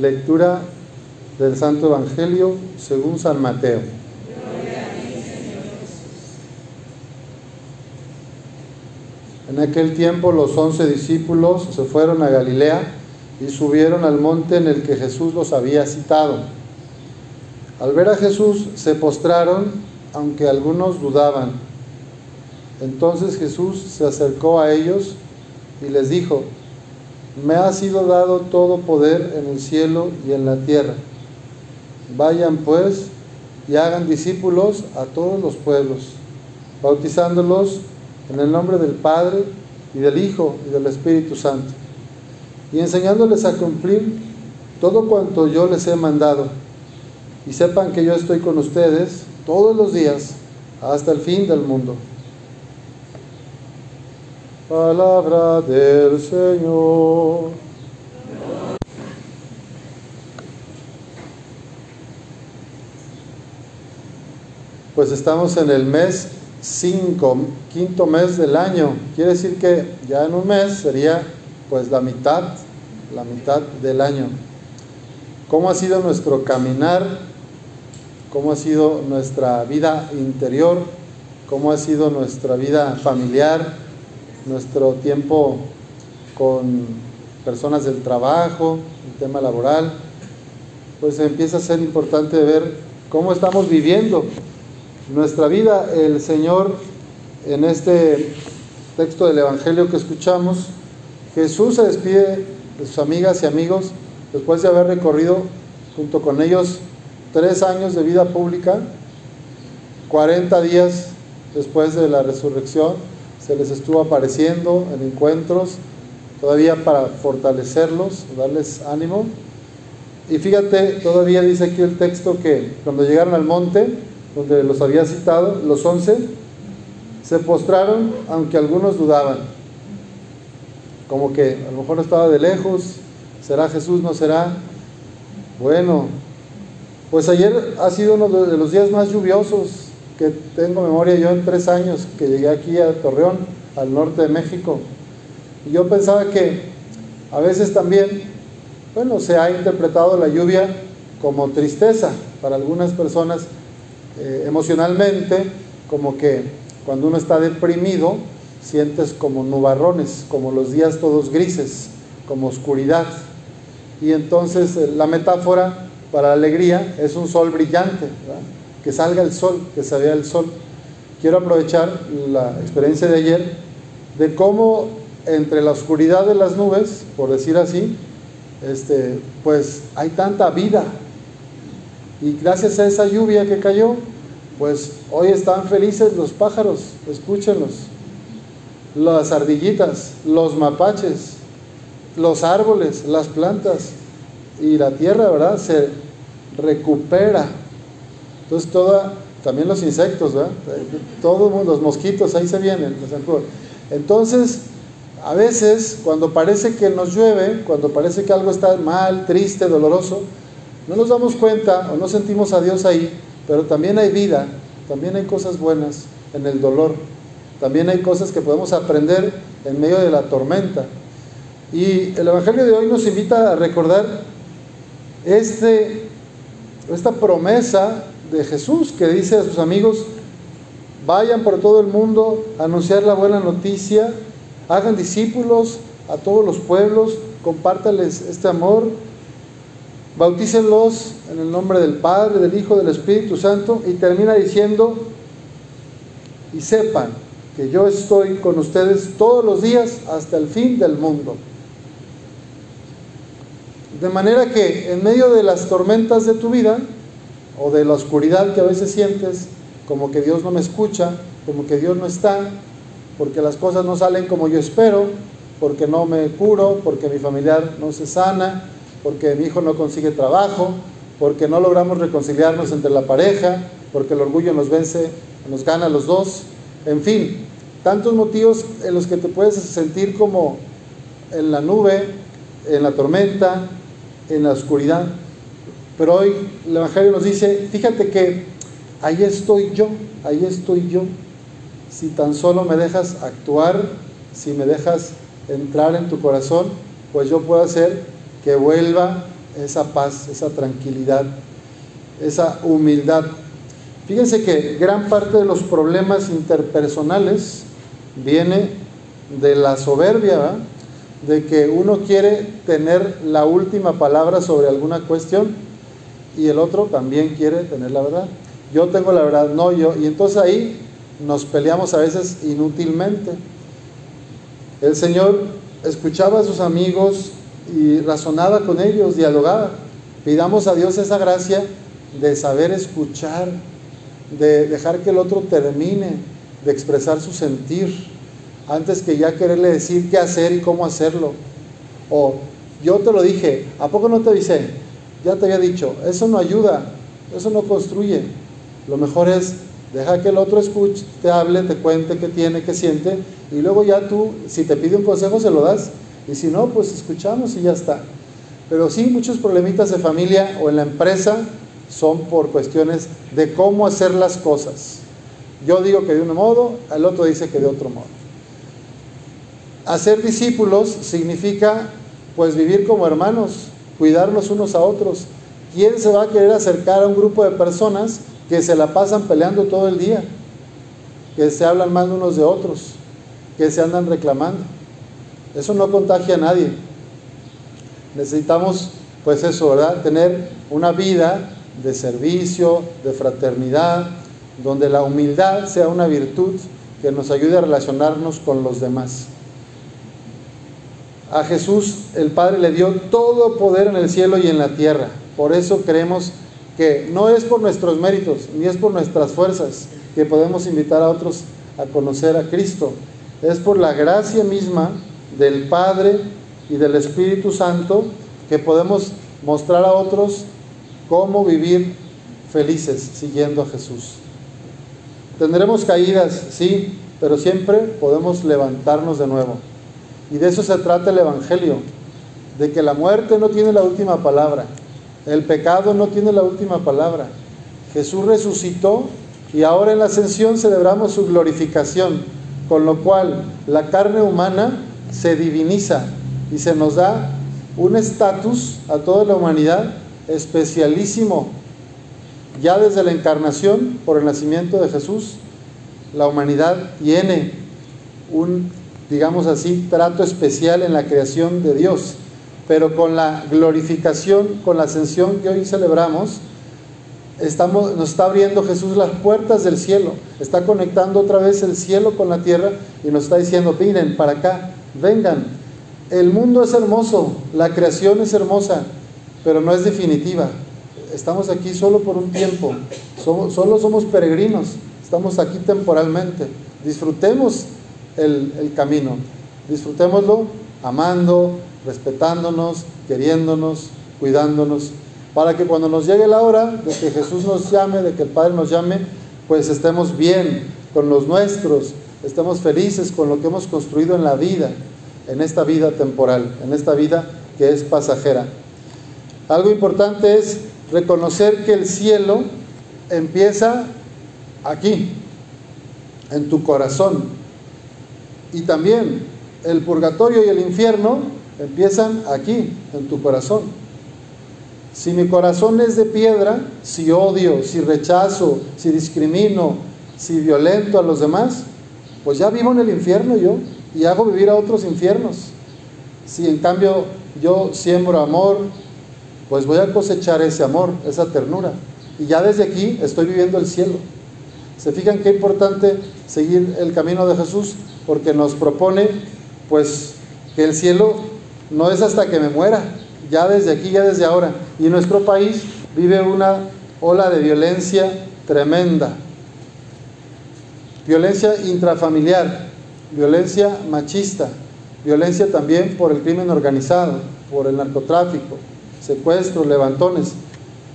Lectura del Santo Evangelio según San Mateo. En aquel tiempo los once discípulos se fueron a Galilea y subieron al monte en el que Jesús los había citado. Al ver a Jesús se postraron, aunque algunos dudaban. Entonces Jesús se acercó a ellos y les dijo, me ha sido dado todo poder en el cielo y en la tierra. Vayan pues y hagan discípulos a todos los pueblos, bautizándolos en el nombre del Padre y del Hijo y del Espíritu Santo, y enseñándoles a cumplir todo cuanto yo les he mandado. Y sepan que yo estoy con ustedes todos los días hasta el fin del mundo. Palabra del Señor. Pues estamos en el mes 5, quinto mes del año. Quiere decir que ya en un mes sería pues la mitad, la mitad del año. ¿Cómo ha sido nuestro caminar? ¿Cómo ha sido nuestra vida interior? ¿Cómo ha sido nuestra vida familiar? Nuestro tiempo con personas del trabajo, el tema laboral. Pues empieza a ser importante ver cómo estamos viviendo nuestra vida. El Señor, en este texto del Evangelio que escuchamos, Jesús se despide de sus amigas y amigos después de haber recorrido junto con ellos tres años de vida pública, 40 días después de la resurrección, se les estuvo apareciendo en encuentros, todavía para fortalecerlos, darles ánimo. Y fíjate, todavía dice aquí el texto que cuando llegaron al monte, donde los había citado, los once, se postraron, aunque algunos dudaban. Como que a lo mejor estaba de lejos, ¿será Jesús? ¿No será? Bueno, pues ayer ha sido uno de los días más lluviosos tengo memoria yo en tres años que llegué aquí a Torreón, al norte de México. Y yo pensaba que a veces también, bueno, se ha interpretado la lluvia como tristeza para algunas personas eh, emocionalmente, como que cuando uno está deprimido, sientes como nubarrones, como los días todos grises, como oscuridad. Y entonces eh, la metáfora para la alegría es un sol brillante, que salga el sol, que se vea el sol. Quiero aprovechar la experiencia de ayer de cómo entre la oscuridad de las nubes, por decir así, este, pues hay tanta vida, y gracias a esa lluvia que cayó, pues hoy están felices los pájaros, escúchenlos. Las ardillitas, los mapaches, los árboles, las plantas y la tierra, ¿verdad? Se recupera. Entonces toda, también los insectos, ¿verdad? Todos los mosquitos ahí se vienen. Entonces, a veces cuando parece que nos llueve, cuando parece que algo está mal, triste, doloroso, no nos damos cuenta o no sentimos a Dios ahí, pero también hay vida, también hay cosas buenas en el dolor, también hay cosas que podemos aprender en medio de la tormenta. Y el Evangelio de hoy nos invita a recordar este, esta promesa de Jesús que dice a sus amigos, vayan por todo el mundo anunciar la buena noticia, hagan discípulos a todos los pueblos, compártales este amor bautícenlos en el nombre del Padre, del Hijo, del Espíritu Santo, y termina diciendo, y sepan que yo estoy con ustedes todos los días hasta el fin del mundo. De manera que en medio de las tormentas de tu vida, o de la oscuridad que a veces sientes, como que Dios no me escucha, como que Dios no está, porque las cosas no salen como yo espero, porque no me curo, porque mi familiar no se sana, porque mi hijo no consigue trabajo, porque no logramos reconciliarnos entre la pareja, porque el orgullo nos vence, nos gana a los dos, en fin, tantos motivos en los que te puedes sentir como en la nube, en la tormenta, en la oscuridad. Pero hoy el Evangelio nos dice, fíjate que ahí estoy yo, ahí estoy yo. Si tan solo me dejas actuar, si me dejas entrar en tu corazón, pues yo puedo hacer que vuelva esa paz, esa tranquilidad, esa humildad. Fíjense que gran parte de los problemas interpersonales viene de la soberbia, de que uno quiere tener la última palabra sobre alguna cuestión y el otro también quiere tener la verdad. Yo tengo la verdad, no yo. Y entonces ahí nos peleamos a veces inútilmente. El Señor escuchaba a sus amigos y razonaba con ellos, dialogaba. Pidamos a Dios esa gracia de saber escuchar, de dejar que el otro termine, de expresar su sentir, antes que ya quererle decir qué hacer y cómo hacerlo. O yo te lo dije, ¿a poco no te avisé? Ya te había dicho, eso no ayuda, eso no construye. Lo mejor es deja que el otro escuche, te hable, te cuente qué tiene, qué siente, y luego ya tú, si te pide un consejo, se lo das. Y si no, pues escuchamos y ya está. Pero sí, muchos problemitas de familia o en la empresa son por cuestiones de cómo hacer las cosas. Yo digo que de un modo, el otro dice que de otro modo. Hacer discípulos significa pues vivir como hermanos, cuidarnos unos a otros. ¿Quién se va a querer acercar a un grupo de personas que se la pasan peleando todo el día? Que se hablan mal unos de otros, que se andan reclamando. Eso no contagia a nadie. Necesitamos pues eso, ¿verdad? Tener una vida de servicio, de fraternidad, donde la humildad sea una virtud que nos ayude a relacionarnos con los demás. A Jesús el Padre le dio todo poder en el cielo y en la tierra. Por eso creemos que no es por nuestros méritos, ni es por nuestras fuerzas que podemos invitar a otros a conocer a Cristo. Es por la gracia misma del Padre y del Espíritu Santo que podemos mostrar a otros cómo vivir felices siguiendo a Jesús. Tendremos caídas, sí, pero siempre podemos levantarnos de nuevo. Y de eso se trata el Evangelio, de que la muerte no tiene la última palabra, el pecado no tiene la última palabra. Jesús resucitó y ahora en la ascensión celebramos su glorificación, con lo cual la carne humana se diviniza y se nos da un estatus a toda la humanidad especialísimo. Ya desde la encarnación, por el nacimiento de Jesús, la humanidad tiene un digamos así, trato especial en la creación de Dios. Pero con la glorificación, con la ascensión que hoy celebramos, estamos, nos está abriendo Jesús las puertas del cielo, está conectando otra vez el cielo con la tierra y nos está diciendo, miren, para acá, vengan. El mundo es hermoso, la creación es hermosa, pero no es definitiva. Estamos aquí solo por un tiempo, solo somos peregrinos, estamos aquí temporalmente. Disfrutemos el, camino. Disfrutémoslo amando, respetándonos, queriéndonos, cuidándonos, para que cuando nos llegue la hora de que Jesús nos llame, de que el Padre nos llame, pues estemos bien con los nuestros, estemos felices con lo que hemos construido en la vida, en esta vida temporal, en esta vida que es pasajera. Algo importante es reconocer que el cielo empieza aquí, en tu corazón, y también el purgatorio y el infierno empiezan aquí, en tu corazón. Si mi corazón es de piedra, si odio, si rechazo, si discrimino, si violento a los demás, pues ya vivo en el infierno yo y hago vivir a otros infiernos. Si en cambio yo siembro amor, pues voy a cosechar ese amor, esa ternura. Y ya desde aquí estoy viviendo el cielo. ¿Se fijan qué importante seguir el camino de Jesús? Porque nos propone pues que el cielo no es hasta que me muera, ya desde aquí, ya desde ahora. Y nuestro país vive una ola de violencia tremenda. Violencia intrafamiliar, violencia machista, violencia también por el crimen organizado, por el narcotráfico, secuestros, levantones.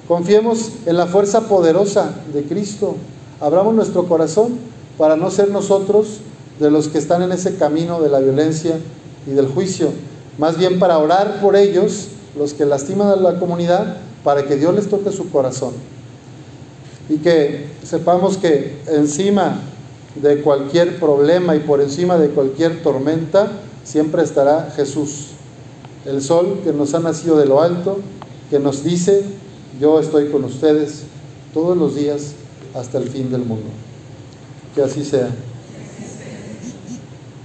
Confiemos en la fuerza poderosa de Cristo. Abramos nuestro corazón para no ser nosotros de los que están en ese camino de la violencia y del juicio, más bien para orar por ellos, los que lastiman a la comunidad, para que Dios les toque su corazón. Y que sepamos que encima de cualquier problema y por encima de cualquier tormenta, siempre estará Jesús, el sol que nos ha nacido de lo alto, que nos dice, yo estoy con ustedes todos los días hasta el fin del mundo. Que así sea.